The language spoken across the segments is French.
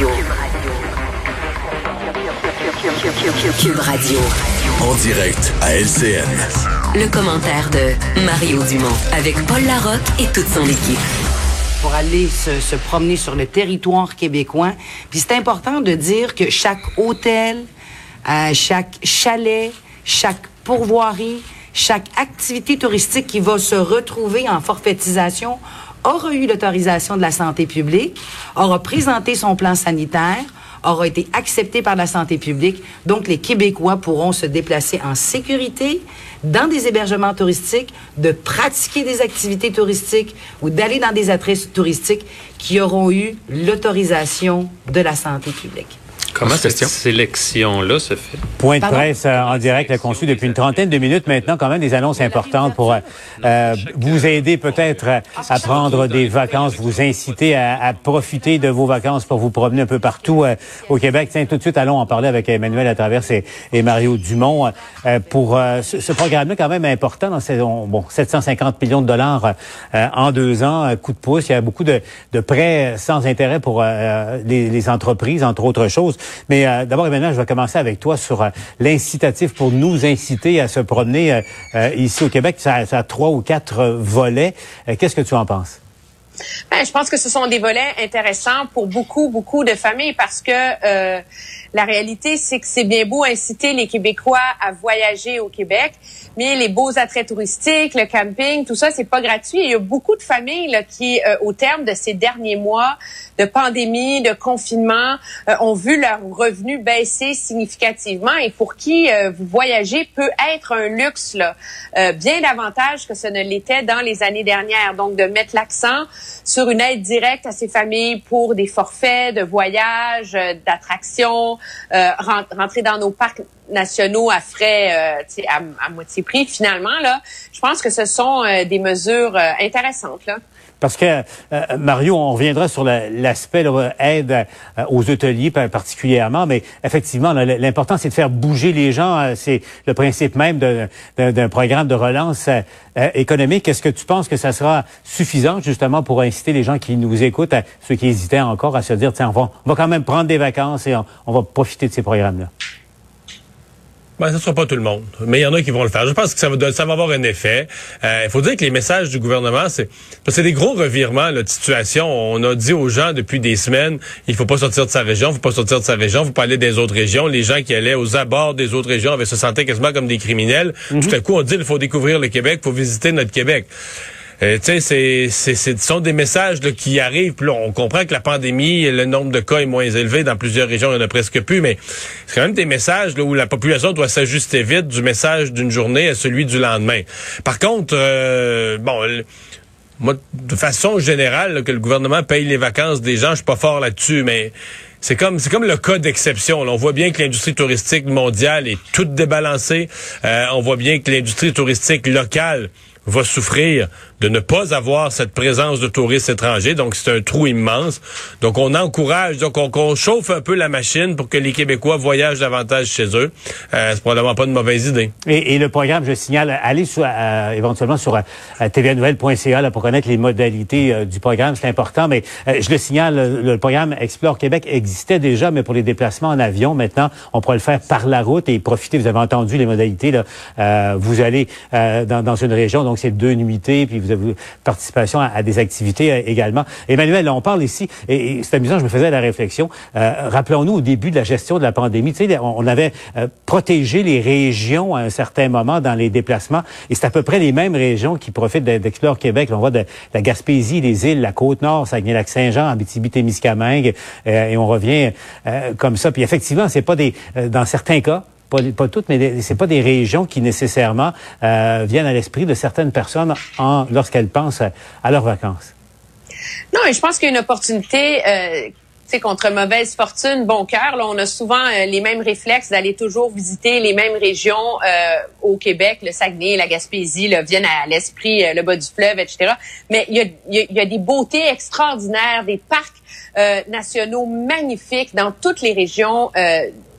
Radio. Cube Radio. En direct à LCN. Le commentaire de Mario Dumont avec Paul Larocque et toute son équipe pour aller se, se, promener sur le territoire québécois. Puis c'est important de dire que chaque hôtel, euh, chaque chalet, chaque pourvoirie, chaque activité touristique qui va se retrouver en forfaitisation aura eu l'autorisation de la santé publique, aura présenté son plan sanitaire, aura été accepté par la santé publique. Donc, les Québécois pourront se déplacer en sécurité dans des hébergements touristiques, de pratiquer des activités touristiques ou d'aller dans des adresses touristiques qui auront eu l'autorisation de la santé publique. Comment cette sélection-là se fait? Point de presse euh, en direct, conçu depuis une trentaine de minutes maintenant, quand même des annonces importantes pour euh, euh, vous aider peut-être à prendre des vacances, vous inciter à, profiter de vos vacances pour vous promener un peu partout au Québec. Tiens, tout de suite, allons en parler avec Emmanuel à travers et, Mario Dumont pour ce, programme-là quand même important. Dans ces, bon, 750 millions de dollars en deux ans, coup de pouce. Il y a beaucoup de, prêts sans intérêt pour les, les entreprises, entre autres choses. Mais euh, d'abord, Emmanuel, je vais commencer avec toi sur euh, l'incitatif pour nous inciter à se promener euh, ici au Québec. Ça, a trois ou quatre volets. Qu'est-ce que tu en penses? Ben, je pense que ce sont des volets intéressants pour beaucoup, beaucoup de familles parce que la réalité, c'est que c'est bien beau inciter les Québécois à voyager au Québec, mais les beaux attraits touristiques, le camping, tout ça, c'est pas gratuit. il y a beaucoup de familles là, qui, euh, au terme de ces derniers mois de pandémie, de confinement, euh, ont vu leurs revenus baisser significativement et pour qui euh, vous voyager peut être un luxe là, bien davantage que ce ne l'était dans les années dernières. Donc, de mettre l'accent sur une aide directe à ces familles pour des forfaits de voyage, d'attractions, rentrer dans nos parcs nationaux à frais euh, à, à, moitié prix finalement là je pense que ce sont euh, des mesures euh, intéressantes là parce que, Mario, on reviendra sur l'aspect aide aux hôteliers particulièrement, mais effectivement, l'important, c'est de faire bouger les gens. C'est le principe même d'un programme de relance économique. Est-ce que tu penses que ça sera suffisant, justement, pour inciter les gens qui nous écoutent, ceux qui hésitaient encore, à se dire, tiens, on va, on va quand même prendre des vacances et on va profiter de ces programmes-là? Ben, ce ne sera pas tout le monde, mais il y en a qui vont le faire. Je pense que ça va, ça va avoir un effet. Euh, il faut dire que les messages du gouvernement, c'est c'est des gros revirements là, de situation. On a dit aux gens depuis des semaines, il faut pas sortir de sa région, il faut pas sortir de sa région, il faut pas aller des autres régions. Les gens qui allaient aux abords des autres régions avaient se sentaient quasiment comme des criminels. Mhm. Tout à coup, on dit il faut découvrir le Québec, il faut visiter notre Québec. Euh, tu sais, c'est, ce sont des messages qui arrivent. Puis là, on comprend que la pandémie, le nombre de cas est moins élevé dans plusieurs régions, il n'y en a presque plus, mais c'est quand même des messages là, où la population doit s'ajuster vite du message d'une journée à celui du lendemain. Par contre, euh, bon, moi, de façon générale, que le gouvernement paye les vacances des gens, je suis pas fort là-dessus, mais c'est comme c'est comme le cas d'exception. On voit bien que l'industrie touristique mondiale est toute débalancée. Euh, on voit bien que l'industrie touristique locale va souffrir de ne pas avoir cette présence de touristes étrangers. Donc, c'est un trou immense. Donc, on encourage, donc on, chauffe un peu la machine pour que les Québécois voyagent davantage chez eux. Euh, c'est probablement pas une mauvaise idée. Et, le programme, je signale, allez sur, euh, éventuellement sur euh, tvnouvelle.ca pour connaître les modalités euh, du programme. C'est important, mais je le signale, le, programme Explore Québec existait déjà, mais pour les déplacements en avion, maintenant, on pourrait le faire par la route et profiter. Vous avez entendu les modalités. Là. vous allez dans, une région, donc c'est deux nuitées, puis de participation à, des activités euh, également. Emmanuel, on parle ici, et, c'est amusant, je me faisais la réflexion. Euh, rappelons-nous au début de la gestion de la pandémie, tu sais, on, avait euh, protégé les régions à un certain moment dans les déplacements, et c'est à peu près les mêmes régions qui profitent d'Explore Québec. on voit de, la Gaspésie, les îles, la Côte-Nord, Saguenay-Lac-Saint-Jean, Abitibi-Témiscamingue, et on revient comme ça. Puis effectivement, c'est pas des, dans certains cas, pas, toutes, mais c'est pas des régions qui nécessairement euh, viennent à l'esprit de certaines personnes lorsqu'elles pensent à, leurs vacances. Non, et je pense qu'il y a une opportunité. Euh, contre mauvaise fortune, bon cœur, là, on a souvent euh, les mêmes réflexes d'aller toujours visiter les mêmes régions euh, au Québec, le Saguenay, la Gaspésie, là, viennent à l'esprit le bas du fleuve, etc. Mais il y a, y a, des beautés extraordinaires, des parcs nationaux magnifiques dans toutes les régions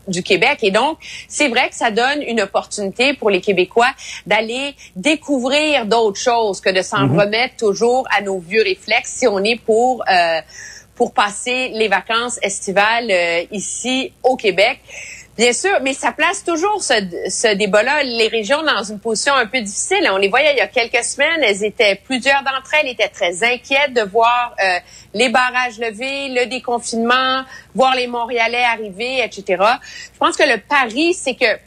du Québec. Et donc, c'est vrai que ça donne une opportunité pour les Québécois d'aller découvrir d'autres choses que de s'en mhm. remettre toujours à nos vieux réflexes si on est pour... Euh, pour passer les vacances estivales ici au Québec. Bien sûr, mais ça place toujours ce, ce débat-là, les régions dans une position un peu difficile. On les voyait il y a quelques semaines, elles étaient, plusieurs d'entre elles étaient très inquiètes de voir euh, les barrages levés, le déconfinement, voir les Montréalais arriver, etc. Je pense que le pari, c'est que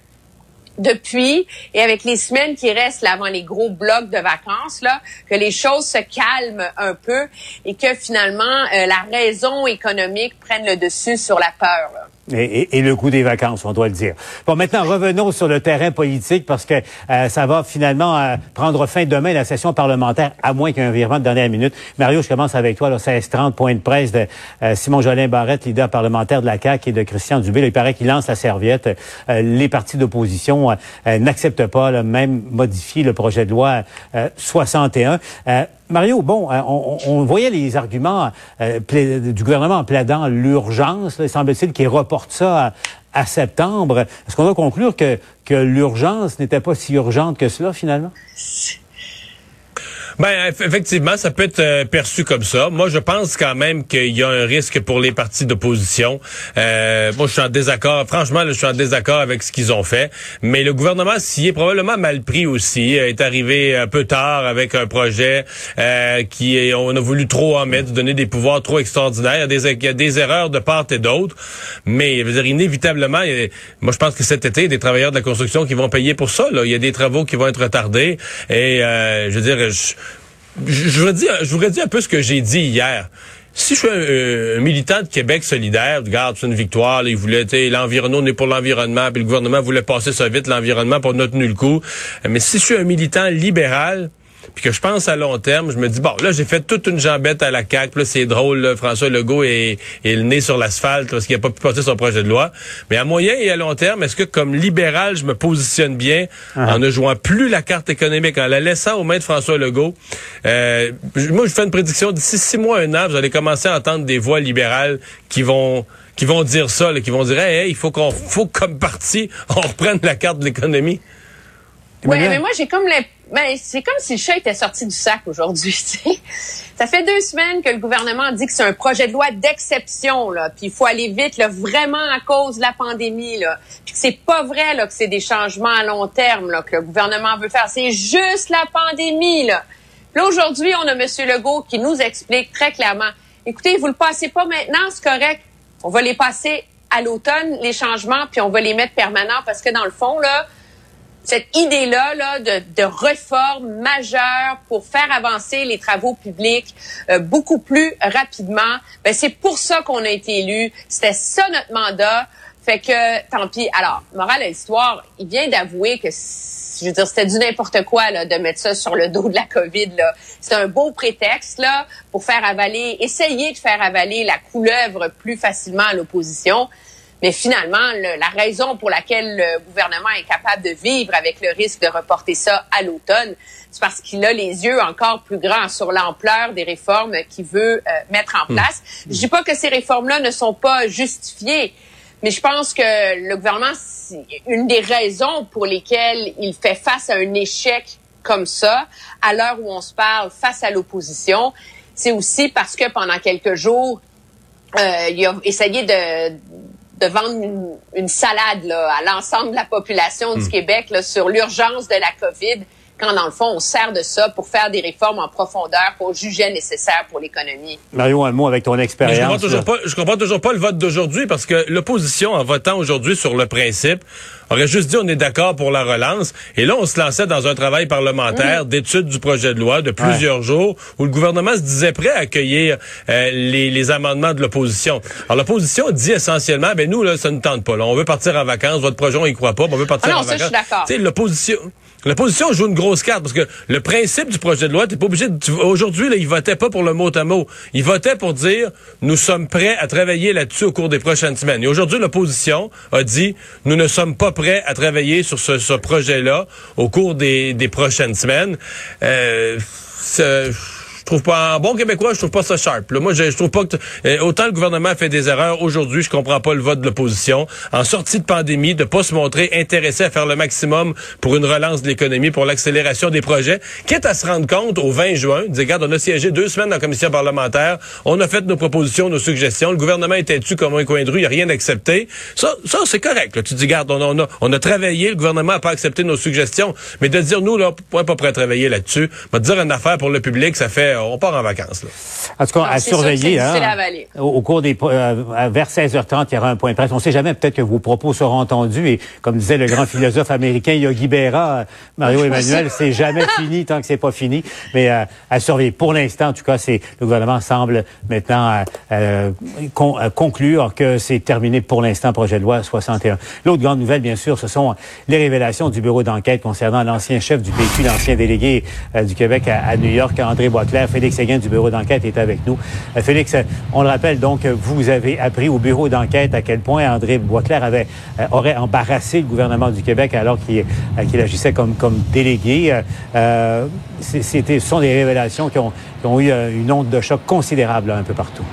depuis et avec les semaines qui restent là avant les gros blocs de vacances là que les choses se calment un peu et que finalement euh, la raison économique prenne le dessus sur la peur. Là. Et, et, le coût des vacances, on doit le dire. Bon, maintenant, revenons sur le terrain politique parce que euh, ça va finalement euh, prendre fin demain, la session parlementaire, à moins qu'un virement de dernière minute. Mario, je commence avec toi, là, 16-30, point de presse de euh, Simon Jolin Barrette, leader parlementaire de la CAQ et de Christian Dubé. il paraît qu'il lance la serviette. les partis d'opposition n'acceptent pas, là, même modifier le projet de loi 61. Mario, bon, euh, on, voyait les arguments euh, du gouvernement en plaidant l'urgence. Il semble-t-il qu'il reporte ça à, septembre. Est-ce qu'on doit conclure que l'urgence n'était pas si urgente que cela, finalement? Ben effectivement, ça peut être euh, perçu comme ça. Moi, je pense quand même qu'il y a un risque pour les partis d'opposition. Euh, moi, je suis en désaccord. Franchement, je suis en désaccord avec ce qu'ils ont fait. Mais le gouvernement s'y est probablement mal pris aussi. est arrivé un peu tard avec un projet euh, qui est, on a voulu trop en mettre, donner des pouvoirs trop extraordinaires. Il y a des, a des erreurs de part et d'autre. Mais je veux dire, inévitablement, moi, je pense que cet été, il y a des travailleurs de la construction qui vont payer pour ça. Là. Il y a des travaux qui vont être retardés. Et euh, je veux dire, je, je, voudrais dire, je voudrais dire un peu ce que j'ai dit hier. Si je suis un, militant de Québec solidaire, regarde, c'est une victoire, il voulait, l'environnement, on est pour l'environnement, puis le gouvernement voulait passer ça vite, l'environnement, pour notre nul coup. Mais si je suis un militant libéral, puis que je pense à long terme, je me dis, bon, là, j'ai fait toute une jambette à la CAQ, là, c'est drôle, là, François Legault est, est le nez sur l'asphalte parce qu'il n'a pas pu passer son projet de loi. Mais à moyen et à long terme, est-ce que comme libéral, je me positionne bien ah. en ne jouant plus la carte économique, en la laissant aux mains de François Legault? Euh, moi, je fais une prédiction, d'ici six mois, un an, vous allez commencer à entendre des voix libérales qui vont qui vont dire ça, là, qui vont dire, hey, il faut qu'on, faut comme parti, on reprenne la carte de l'économie. Oui, mais moi, j'ai comme l'impression ben, c'est comme si le chat était sorti du sac aujourd'hui. Ça fait deux semaines que le gouvernement dit que c'est un projet de loi d'exception, là, puis il faut aller vite, là, vraiment à cause de la pandémie, là. Puis c'est pas vrai, là, que c'est des changements à long terme, là, que le gouvernement veut faire. C'est juste la pandémie, là. Là, aujourd'hui, on a M. Legault qui nous explique très clairement, écoutez, vous le passez pas maintenant, c'est correct. On va les passer à l'automne, les changements, puis on va les mettre permanents parce que dans le fond, là, cette idée-là là, de, de, réforme majeure pour faire avancer les travaux publics euh, beaucoup plus rapidement, ben, c'est pour ça qu'on a été élu. C'était ça notre mandat. Fait que, tant pis. Alors, morale de l'histoire, il vient d'avouer que, je veux dire, c'était du n'importe quoi là, de mettre ça sur le dos de la COVID. C'est un beau prétexte là pour faire avaler, essayer de faire avaler la couleuvre plus facilement à l'opposition. Mais finalement, la raison pour laquelle le gouvernement est capable de vivre avec le risque de reporter ça à l'automne, c'est parce qu'il a les yeux encore plus grands sur l'ampleur des réformes qu'il veut euh, mettre en hmm. place. Je dis pas que ces réformes-là ne sont pas justifiées, mais je pense que le gouvernement, une des raisons pour lesquelles il fait face à un échec comme ça, à l'heure où on se parle face à l'opposition, c'est aussi parce que pendant quelques jours, euh, il a essayé de de vendre une, salade là, à l'ensemble de la population du hmm. Québec là, sur l'urgence de la COVID, quand dans le fond, on sert de ça pour faire des réformes en profondeur qu'on jugeait nécessaires pour l'économie. Mario, un mot avec ton expérience. Je comprends, toujours pas, je comprends toujours pas le vote d'aujourd'hui parce que l'opposition, en votant aujourd'hui sur le principe, aurait juste dit on est d'accord pour la relance. Et là, on se lançait dans un travail parlementaire mm. d'étude du projet de loi de plusieurs jours où le gouvernement se disait prêt à accueillir euh, les, les, amendements de l'opposition. Alors, l'opposition dit essentiellement, ben nous, là, ça ne tente pas. Là. On veut partir en vacances. Votre projet, on y croit pas. on veut partir ah non, en ça, vacances. Je suis d'accord. L'opposition... L'opposition joue une grosse carte parce que le principe du projet de loi, t'es pas obligé. Aujourd'hui, là, ils votaient pas pour le mot à mot. Ils votaient pour dire nous sommes prêts à travailler là-dessus au cours des prochaines semaines. Et aujourd'hui, l'opposition a dit nous ne sommes pas prêts à travailler sur ce, ce projet-là au cours des, des prochaines semaines. Euh, je trouve pas, en bon québécois, je trouve pas ça sharp. Là. Moi, je, je trouve pas que, euh, autant le gouvernement a fait des erreurs aujourd'hui, je comprends pas le vote de l'opposition. En sortie de pandémie, de pas se montrer intéressé à faire le maximum pour une relance de l'économie, pour l'accélération des projets, quitte à se rendre compte au 20 juin, dire, regarde, on a siégé deux semaines dans la commission parlementaire, on a fait nos propositions, nos suggestions, le gouvernement était dessus comme un coin de rue, il a rien accepté. Ça, ça c'est correct. Là. Tu dis, regarde, on, a, on a travaillé, le gouvernement n'a pas accepté nos suggestions, mais de dire, nous, là, on n'est pas prêt à travailler là-dessus, va dire une affaire pour le public, ça fait, on part en vacances. Là. En tout cas, à surveiller. Hein, au, au, cours des, euh, vers 16h30, il y aura un point de presse. On ne sait jamais, peut-être que vos propos seront entendus et, comme disait le grand philosophe américain Yogi Berra, Mario Emmanuel, c'est jamais fini tant que c'est pas fini. Mais euh, à surveiller. Pour l'instant, en tout cas, c'est le gouvernement semble maintenant euh, con, conclure que c'est terminé pour l'instant, projet de loi 61. L'autre grande nouvelle, bien sûr, ce sont les révélations du bureau d'enquête concernant l'ancien chef du PQ, l'ancien délégué du Québec à, New York, André Boisclair. Félix Séguin du bureau d'enquête est avec nous. Félix, on le rappelle donc, vous avez appris au bureau d'enquête à quel point André Boisclair aurait embarrassé le gouvernement du Québec alors qu'il agissait comme, délégué. Euh, c'était, ce sont des révélations qui ont eu une onde de choc considérable un peu partout.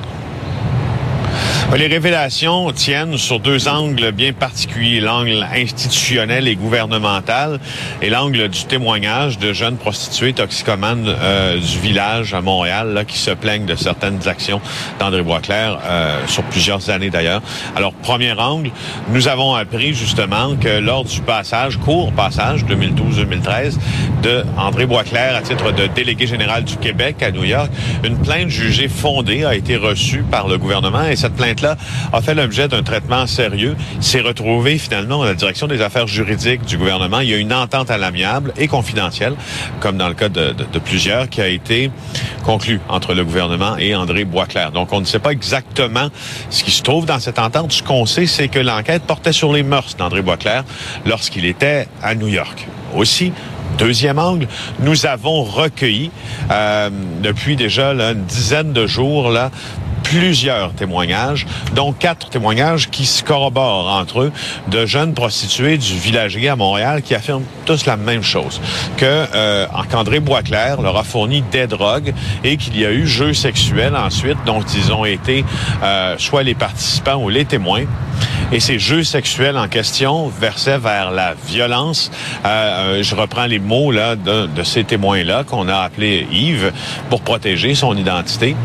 Les révélations tiennent sur deux angles bien particuliers, l'angle institutionnel et gouvernemental et l'angle du témoignage de jeunes prostituées toxicomanes euh, du village à Montréal là, qui se plaignent de certaines actions d'André Boisclair euh, sur plusieurs années d'ailleurs. Alors, premier angle, nous avons appris justement que lors du passage, court passage 2012-2013 de André Boisclair à titre de délégué général du Québec à New York, une plainte jugée fondée a été reçue par le gouvernement et cette plainte là a fait l'objet d'un traitement sérieux. S'est retrouvé finalement à la direction des affaires juridiques du gouvernement. Il y a une entente à l'amiable et confidentielle, comme dans le cas de, plusieurs, qui a été conclue entre le gouvernement et André Boisclair. Donc, on ne sait pas exactement ce qui se trouve dans cette entente. Ce qu'on sait, c'est que l'enquête portait sur les mœurs d'André Boisclair lorsqu'il était à New York. Aussi, Deuxième angle, nous avons recueilli euh, depuis déjà là, une dizaine de jours là, plusieurs témoignages, dont quatre témoignages qui se corroborent entre eux de jeunes prostituées du village à Montréal qui affirment tous la même chose, que euh, qu'André Boisclair leur a fourni des drogues et qu'il y a eu jeux sexuels ensuite dont ils ont été euh, soit les participants ou les témoins. Et ces jeux sexuels en question versaient vers la violence. Euh, euh je reprends les mots là de, de ces témoins-là qu'on a appelé Yves pour protéger son identité.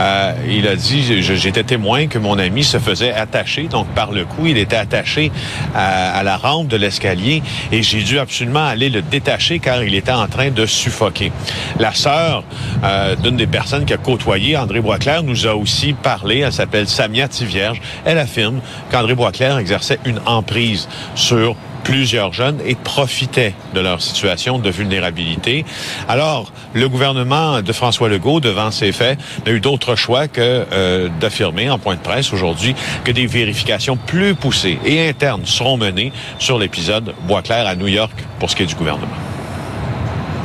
Euh, il a dit, j'étais témoin que mon ami se faisait attacher, donc par le cou, il était attaché à, la rampe de l'escalier et j'ai dû absolument aller le détacher car il était en train de suffoquer. La sœur euh, d'une des personnes qui a côtoyé André Boisclair nous a aussi parlé, elle s'appelle Samia Tivierge. Elle affirme qu'André Boisclair exerçait une emprise sur plusieurs jeunes et profitaient de leur situation de vulnérabilité. Alors, le gouvernement de François Legault, devant ces faits, n'a eu d'autre choix que euh, d'affirmer en point de presse aujourd'hui que des vérifications plus poussées et internes seront menées sur l'épisode Boisclair à New York pour ce qui est du gouvernement.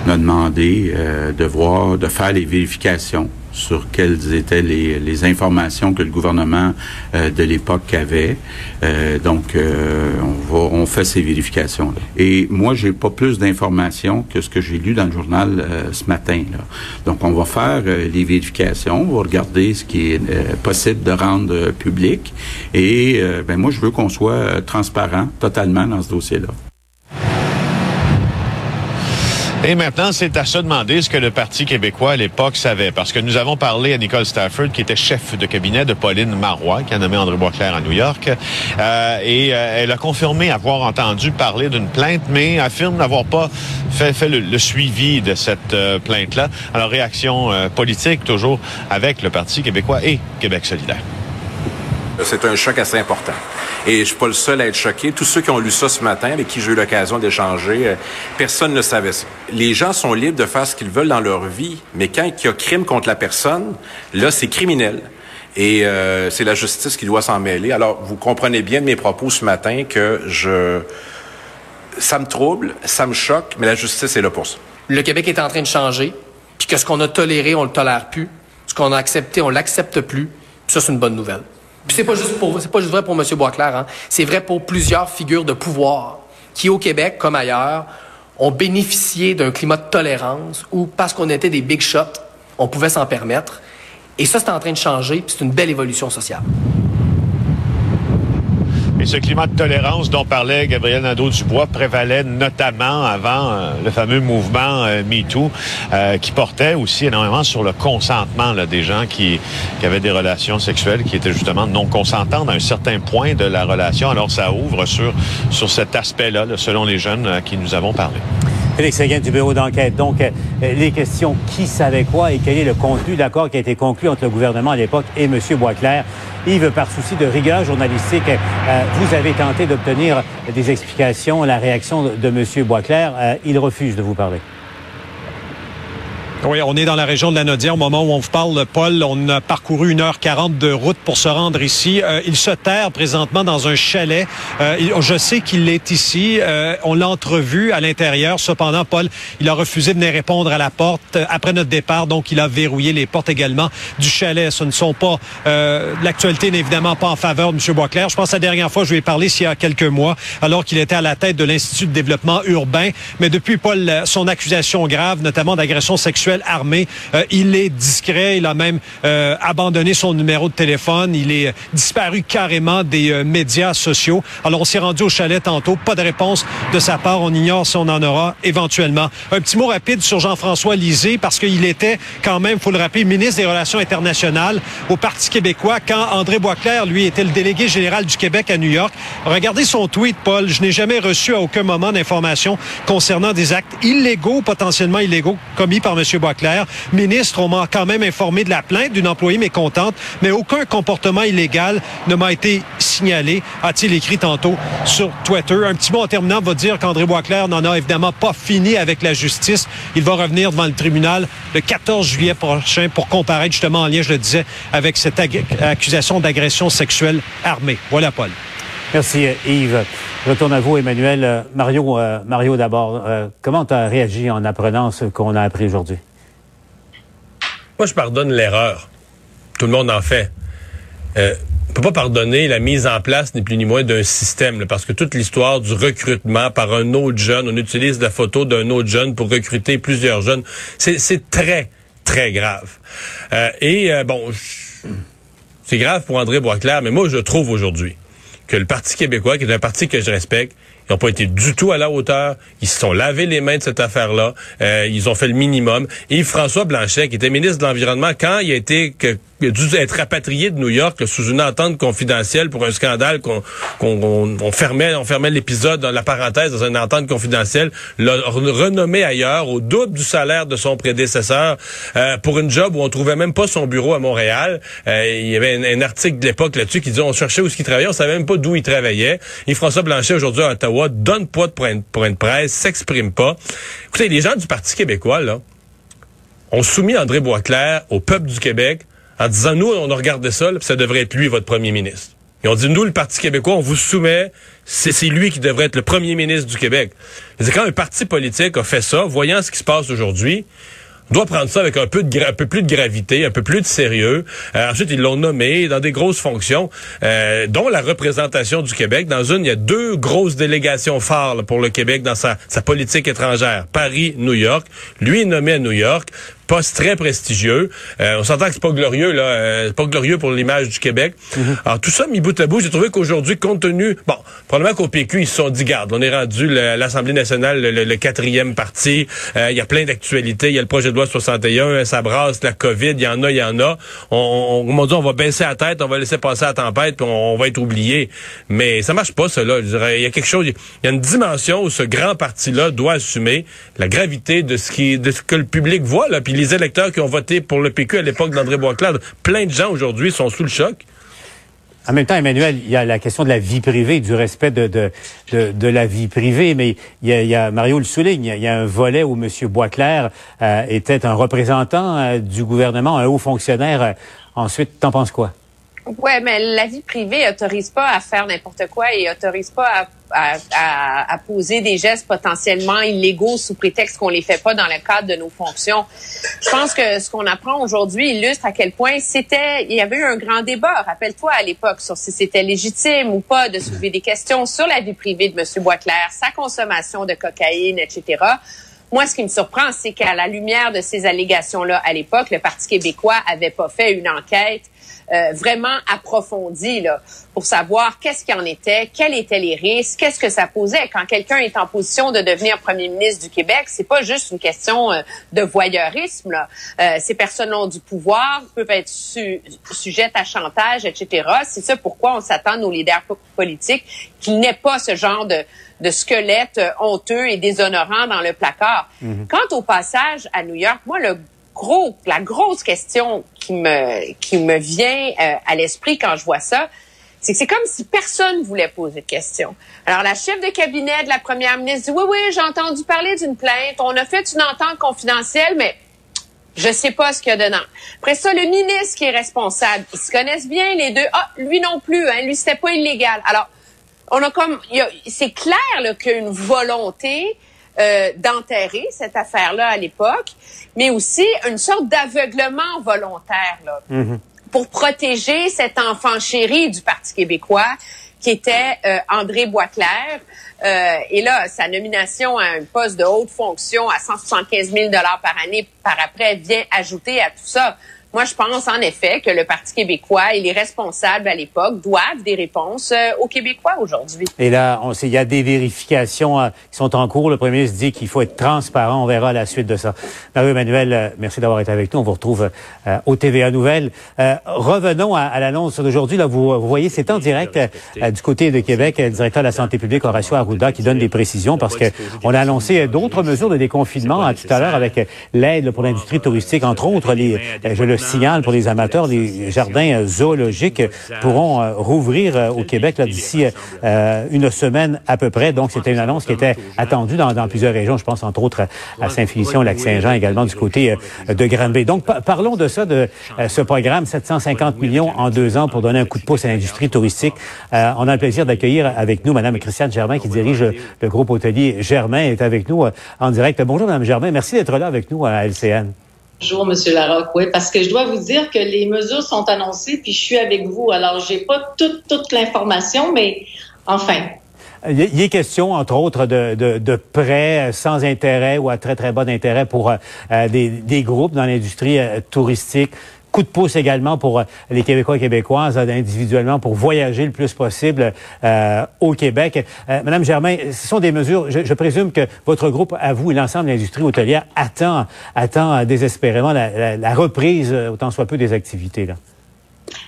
On a demandé euh, de voir, de faire les vérifications sur quelles étaient les, les informations que le gouvernement euh, de l'époque avait. Euh, donc, euh, on, va, on fait ces vérifications. -là. Et moi, j'ai pas plus d'informations que ce que j'ai lu dans le journal ce matin. Là. Donc, on va faire les vérifications, on va regarder ce qui est possible de rendre public. Et ben moi, je veux qu'on soit transparent totalement dans ce dossier-là. Et maintenant, c'est à se demander ce que le Parti québécois à l'époque savait. Parce que nous avons parlé à Nicole Stafford, qui était chef de cabinet de Pauline Marois, qui a nommé André Boisclair à New York. Euh, et euh, elle a confirmé avoir entendu parler d'une plainte, mais affirme n'avoir pas fait, fait le, suivi de cette euh, plainte-là. Alors, réaction euh, politique, toujours avec le Parti québécois et Québec solidaire. C'est un choc assez important. Et je suis pas le seul à être choqué. Tous ceux qui ont lu ça ce matin, avec qui j'ai eu l'occasion d'échanger, euh, personne ne savait ça. Les gens sont libres de faire ce qu'ils veulent dans leur vie, mais quand il y a crime contre la personne, là, c'est criminel. Et euh, c'est la justice qui doit s'en mêler. Alors, vous comprenez bien de mes propos ce matin que je... Ça me trouble, ça me choque, mais la justice est là pour ça. Le Québec est en train de changer, puis que ce qu'on a toléré, on le tolère plus. Ce qu'on a accepté, on l'accepte plus. Puis ça, c'est une bonne nouvelle. Puis c'est pas juste pour, c'est pas juste vrai pour M. Boisclair, hein. c'est vrai pour plusieurs figures de pouvoir qui, au Québec comme ailleurs, ont bénéficié d'un climat de tolérance où, parce qu'on était des big shots, On pouvait s'en permettre. Et ça, c'est en train de changer, puis c'est une belle évolution sociale. Et ce climat de tolérance dont parlait Gabriel Nadeau-Dubois prévalait notamment avant euh, le fameux mouvement euh, MeToo, euh, qui portait aussi énormément sur le consentement des gens qui, avaient des relations sexuelles qui étaient justement non consentantes à un certain point de la relation. Alors ça ouvre sur, sur cet aspect-là, là, selon les jeunes à qui nous avons parlé. Félix Séguin du bureau d'enquête. Donc, euh, les questions qui savait quoi et quel est le contenu d'accord qui a été conclu entre le gouvernement à l'époque et M. Boisclair? Yves, par souci de rigueur journalistique, euh, vous avez tenté d'obtenir des explications, la réaction de, de M. Boisclair. Euh, il refuse de vous parler. Oui, on est dans la région de la Nodière au moment où on vous parle, Paul. On a parcouru une heure quarante de route pour se rendre ici. Euh, il se terre présentement dans un chalet. Euh, je sais qu'il est ici. Euh, on l'a entrevu à l'intérieur. Cependant, Paul, il a refusé de venir répondre à la porte après notre départ. Donc, il a verrouillé les portes également du chalet. Ce ne sont pas... L'actualité n'est évidemment pas en faveur de M. Boisclair. Je pense que la dernière fois, je lui ai parlé il y a quelques mois, alors qu'il était à la tête de l'Institut de développement urbain. Mais depuis, Paul, son accusation grave, notamment d'agression sexuelle armé. Euh, il est discret. Il a même euh, abandonné son numéro de téléphone. Il est disparu carrément des euh, médias sociaux. Alors, on s'est rendu au chalet tantôt. Pas de réponse de sa part. On ignore si on en aura éventuellement. Un petit mot rapide sur Jean-François Lisée, parce qu'il était quand même, faut le rappeler, ministre des Relations internationales au Parti québécois quand André Boisclair, lui, était le délégué général du Québec à New York. Regardez son tweet, Paul. Je n'ai jamais reçu à aucun moment d'informations concernant des actes illégaux, potentiellement illégaux, commis par M. Ministre, on m'a quand même informé de la plainte d'une employée mécontente, mais aucun comportement illégal ne m'a été signalé, a-t-il écrit tantôt sur Twitter. Un petit mot en terminant va dire qu'André Boisclair n'en a évidemment pas fini avec la justice. Il va revenir devant le tribunal le 14 juillet prochain pour comparaître justement en lien, je le disais, avec cette accusation d'agression sexuelle armée. Voilà, Paul. Merci Yves. Retourne à vous, Emmanuel. Euh, Mario, euh, Mario d'abord, euh, comment tu as réagi en apprenant ce qu'on a appris aujourd'hui? Moi, je pardonne l'erreur? Tout le monde en fait. Euh, on peut pas pardonner la mise en place, ni plus ni moins, d'un système, parce que toute l'histoire du recrutement par un autre jeune, on utilise la photo d'un autre jeune pour recruter plusieurs jeunes, c'est très, très grave. Euh, et euh, bon, c'est grave pour André Boisclair, mais moi, je trouve aujourd'hui que le Parti québécois, qui est un parti que je respecte, ils n'ont pas été du tout à la hauteur. Ils se sont lavés les mains de cette affaire-là. Euh, ils ont fait le minimum. Et François Blanchet, qui était ministre de l'Environnement, quand il a été que, il a dû être rapatrié de New York sous une entente confidentielle pour un scandale qu'on on, fermait, on fermait l'épisode dans la parenthèse dans une entente confidentielle, l'a renommé ailleurs au double du salaire de son prédécesseur euh, pour une job où on trouvait même pas son bureau à Montréal. Euh, il y avait un, article de l'époque là-dessus qui disait on cherchait où il travaillait, on savait même pas d'où il travaillait. Et François Blanchet aujourd'hui à Ottawa donne pas de point de presse, s'exprime pas. Écoutez, les gens du Parti québécois là ont soumis André Boisclair au peuple du Québec en disant, nous, on a regardé ça, puis ça devrait être lui, votre premier ministre. Ils ont dit, nous, le Parti québécois, on vous soumet, c'est lui qui devrait être le premier ministre du Québec. C'est quand un parti politique a fait ça, voyant ce qui se passe aujourd'hui, doit prendre ça avec un peu, de plus de gravité, un peu plus de sérieux. Euh, ensuite, ils l'ont nommé dans des grosses fonctions, euh, dont la représentation du Québec. Dans une, il y a deux grosses délégations phares pour le Québec dans sa, sa politique étrangère. Paris, New York. Lui est nommé à New York poste très prestigieux. Euh, on s'entend que c'est pas glorieux, là. Euh, c'est pas glorieux pour l'image du Québec. Mhm. Alors, tout ça mis bout à bout, j'ai trouvé qu'aujourd'hui, compte tenu... Bon, probablement qu'au PQ, ils se sont dit, garde, on est rendu l'Assemblée nationale, le, quatrième parti. Euh, il y a plein d'actualités. Il y a le projet de loi 61, ça brasse, la COVID, il y en a, il y en a. On, on, on, dit, on va baisser la tête, on va laisser passer la tempête, puis on, va être oublié. Mais ça marche pas, cela. Il y a quelque chose... Il y a une dimension où ce grand parti-là doit assumer la gravité de ce qui de ce que le public voit, là, puis les électeurs qui ont voté pour le PQ à l'époque d'André Boisclair, plein de gens aujourd'hui sont sous le choc. En même temps, Emmanuel, il y a la question de la vie privée, du respect de, de, la vie privée, mais il y, a, Mario le souligne, il y a un volet où M. Boisclair euh, était un représentant euh, du gouvernement, un haut fonctionnaire. Euh, ensuite, t'en penses quoi? Ouais, mais la vie privée autorise pas à faire n'importe quoi et autorise pas à, à, à, poser des gestes potentiellement illégaux sous prétexte qu'on les fait pas dans le cadre de nos fonctions. Je pense que ce qu'on apprend aujourd'hui illustre à quel point c'était, il y avait eu un grand débat, rappelle-toi à l'époque, sur si c'était légitime ou pas de soulever des questions sur la vie privée de M. Boisclair, sa consommation de cocaïne, etc. Moi, ce qui me surprend, c'est qu'à la lumière de ces allégations-là à l'époque, le Parti québécois avait pas fait une enquête euh, vraiment approfondie là, pour savoir qu'est-ce qu'il en était, quels étaient les risques, qu'est-ce que ça posait. Quand quelqu'un est en position de devenir premier ministre du Québec, c'est pas juste une question euh, de voyeurisme. Là. Euh, ces personnes ont du pouvoir, peuvent être sujettes à chantage, etc. C'est ça pourquoi on s'attend nos leaders politiques qu'il n'ait pas ce genre de, de squelette honteux et déshonorant dans le placard. Mm-hmm. Quant au passage à New York, moi, le gros, la grosse question qui me, qui me vient euh, à l'esprit quand je vois ça, c'est que c'est comme si personne voulait poser de questions. Alors, la chef de cabinet de la première ministre dit, oui, oui, j'ai entendu parler d'une plainte, on a fait une entente confidentielle, mais je sais pas ce qu'il y a dedans. Après ça, le ministre qui est responsable, ils se connaissent bien les deux. Ah, lui non plus, hein, lui c'était pas illégal. Alors, on a comme, c'est clair qu'il y a une volonté euh, d'enterrer cette affaire-là à l'époque, mais aussi une sorte d'aveuglement volontaire là, mm-hmm. pour protéger cet enfant chéri du Parti québécois qui était euh, André Boisclair. Euh, et là, sa nomination à un poste de haute fonction à 175 000 par année par après vient ajouter à tout ça. Moi, je pense en effet que le Parti québécois et les responsables à l'époque doivent des réponses euh, aux Québécois aujourd'hui. Et là, on sait, il y a des vérifications euh, qui sont en cours. Le premier ministre dit qu'il faut être transparent. On verra la suite de ça. Marie-Emmanuel, euh, merci d'avoir été avec nous. On vous retrouve au TVA Nouvelles. revenons à, l'annonce d'aujourd'hui. Là, vous, voyez, c'est en direct du côté de Québec, le directeur de la santé publique, Horacio Arruda, qui donne des précisions parce que on a annoncé d'autres mesures de déconfinement tout à l'heure avec l'aide pour l'industrie touristique, entre autres, les, je le signal pour les amateurs, les jardins euh, zoologiques pourront euh, rouvrir euh, au Québec d'ici une semaine à peu près. Donc, c'était une annonce qui était attendue dans, plusieurs régions. Je pense entre autres à Saint-Félicien, Lac-Saint-Jean, également du côté de Granby. Donc, parlons de ça, de ce programme, 750 millions en deux ans pour donner un coup de pouce à l'industrie touristique. on a le plaisir d'accueillir avec nous Madame Christiane Germain qui dirige le groupe hôtelier Germain, est avec nous en direct. Bonjour Madame Germain, merci d'être là avec nous à LCN. Bonjour, Monsieur Larocque. Oui, parce que je dois vous dire que les mesures sont annoncées, puis je suis avec vous. Alors, j'ai pas toute, toute l'information, mais enfin. Il y a question, entre autres, de, de, prêts sans intérêt ou à très, très bas d'intérêt pour euh, des, des, groupes dans l'industrie euh, touristique coup de pouce également pour euh, les Québécois et Québécoises euh, individuellement pour voyager le plus possible euh, au Québec. Madame Germain, ce sont des mesures, je, présume que votre groupe, à vous et l'ensemble de l'industrie hôtelière, attend, attend désespérément la, la reprise, autant soit peu, des activités. Là.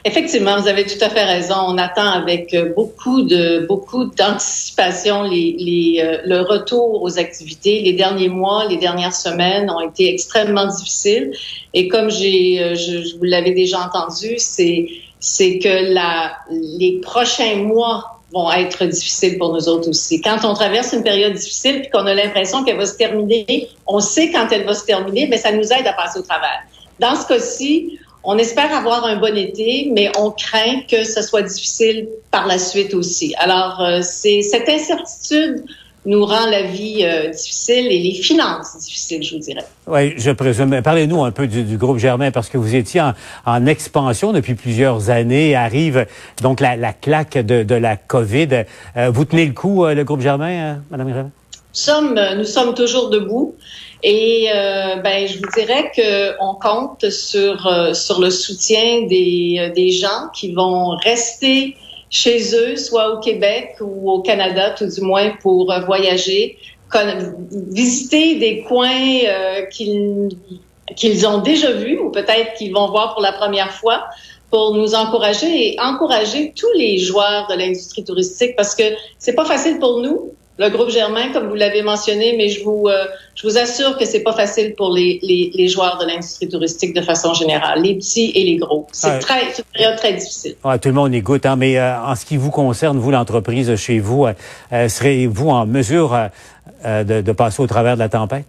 Effectivement, vous avez tout à fait raison. On attend avec euh, beaucoup de beaucoup d'anticipation les, les, euh, le retour aux activités. Les derniers mois, les dernières semaines ont été extrêmement difficiles. Et comme j'ai, euh, je, vous l'avez déjà entendu, c'est c'est que la, les prochains mois vont être difficiles pour nous autres aussi. Quand on traverse une période difficile puis qu'on a l'impression qu'elle va se terminer, on sait quand elle va se terminer, mais ça nous aide à passer au travers. Dans ce cas-ci, on espère avoir un bon été, mais on craint que ce soit difficile par la suite aussi. Alors, euh, c'est cette incertitude nous rend la vie euh, difficile et les finances difficiles, je vous dirais. Oui, je présume. Parlez-nous un peu du, groupe Germain, parce que vous étiez en, expansion depuis plusieurs années. Arrive donc la, claque de, la COVID. Euh, vous tenez le coup, le groupe Germain, Madame Germain? Nous sommes, nous sommes toujours debout. Et euh, ben, je vous dirais qu'on compte sur euh, sur le soutien des, euh, des gens qui vont rester chez eux, soit au Québec ou au Canada, tout du moins pour voyager, visiter des coins qu'ils qu'ils ont déjà vus ou peut-être qu'ils vont voir pour la première fois pour nous encourager et encourager tous les joueurs de l'industrie touristique parce que c'est pas facile pour nous le groupe Germain, comme vous l'avez mentionné, mais je vous, euh, je vous assure que c'est pas facile pour les, les, les joueurs de l'industrie touristique de façon générale, les petits et les gros. C'est très, une période très difficile. Ouais, tout le monde y hein, mais euh, en ce qui vous concerne, vous, l'entreprise chez vous, euh serez-vous en mesure de, de, passer au travers de la tempête?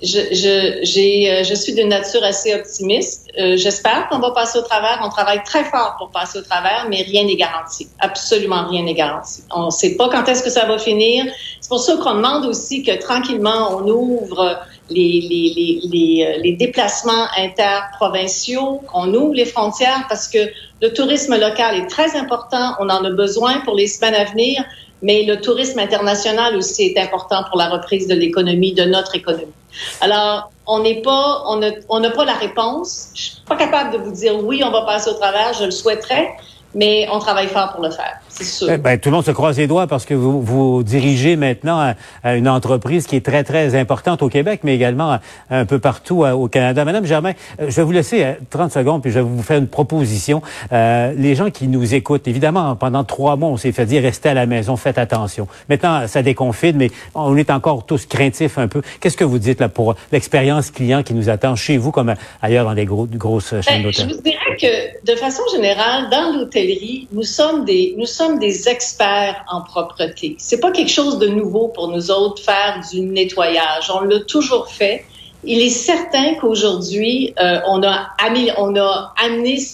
Je, je, euh, je suis de nature assez optimiste. Euh, j'espère qu'on va passer au travers. On travaille très fort pour passer au travers, mais rien n'est garanti. Absolument rien n'est garanti. On ne sait pas quand est-ce que ça va finir. C'est pour ça qu'on demande aussi que tranquillement, on ouvre les, les, les, les, euh, les déplacements interprovinciaux, qu'on ouvre les frontières parce que le tourisme local est très important. On en a besoin pour les semaines à venir. Mais le tourisme international aussi est important pour la reprise de l'économie, de notre économie. Alors, on n'est pas, on n'a pas la réponse. Je suis pas capable de vous dire oui, on va passer au travers. Je le souhaiterais, mais on travaille fort pour le faire, c'est sûr. Eh ben, tout le monde se croise les doigts parce que vous, vous dirigez maintenant une entreprise qui est très, très importante au Québec, mais également un peu partout euh, au Canada. Madame Germain, euh, je vais vous laisser 30 euh, secondes, puis je vais vous faire une proposition. Euh, les gens qui nous écoutent, évidemment, pendant trois mois, on s'est fait dire restez à la maison, faites attention. Maintenant, ça déconfine, mais on est encore tous craintifs un peu. Qu'est-ce que vous dites là pour l'expérience client qui nous attend chez vous comme ailleurs dans des gros, grosses chaînes ben, d'hôtels? Je vous dirais que, de façon générale, dans l'hôtel, nous sommes des, experts en propreté. C'est pas quelque chose de nouveau pour nous autres faire du nettoyage. On l'a toujours fait. Il est certain qu'aujourd'hui, euh, on a amené,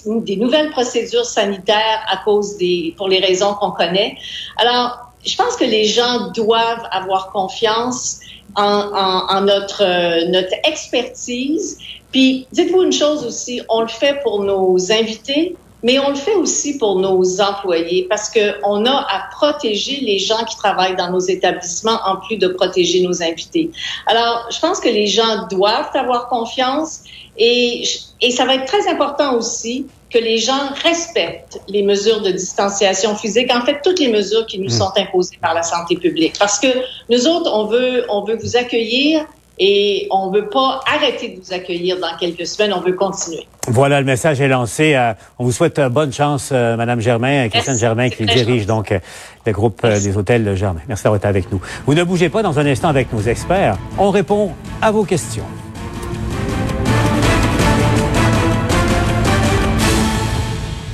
des nouvelles procédures sanitaires à cause des, pour les raisons qu'on connaît. Alors, je pense que les gens doivent avoir confiance en, euh, notre expertise. Puis, dites-vous une chose aussi, on le fait pour nos invités, mais on le fait aussi pour nos employés parce qu'on a à protéger les gens qui travaillent dans nos établissements en plus de protéger nos invités. Alors, je pense que les gens doivent avoir confiance et, et ça va être très important aussi que les gens respectent les mesures de distanciation physique, en fait toutes les mesures qui nous hmm. sont imposées par la santé publique. Parce que nous autres, on veut, on veut vous accueillir et on ne veut pas arrêter de vous accueillir dans quelques semaines, on veut continuer. Voilà, le message est lancé. Euh, on vous souhaite euh, bonne chance, euh, Madame Germain, Christiane Germain, qui dirige donc le groupe des hôtels Germain. Merci d'avoir été avec nous. Vous ne bougez pas dans un instant avec nos experts. On répond à vos questions.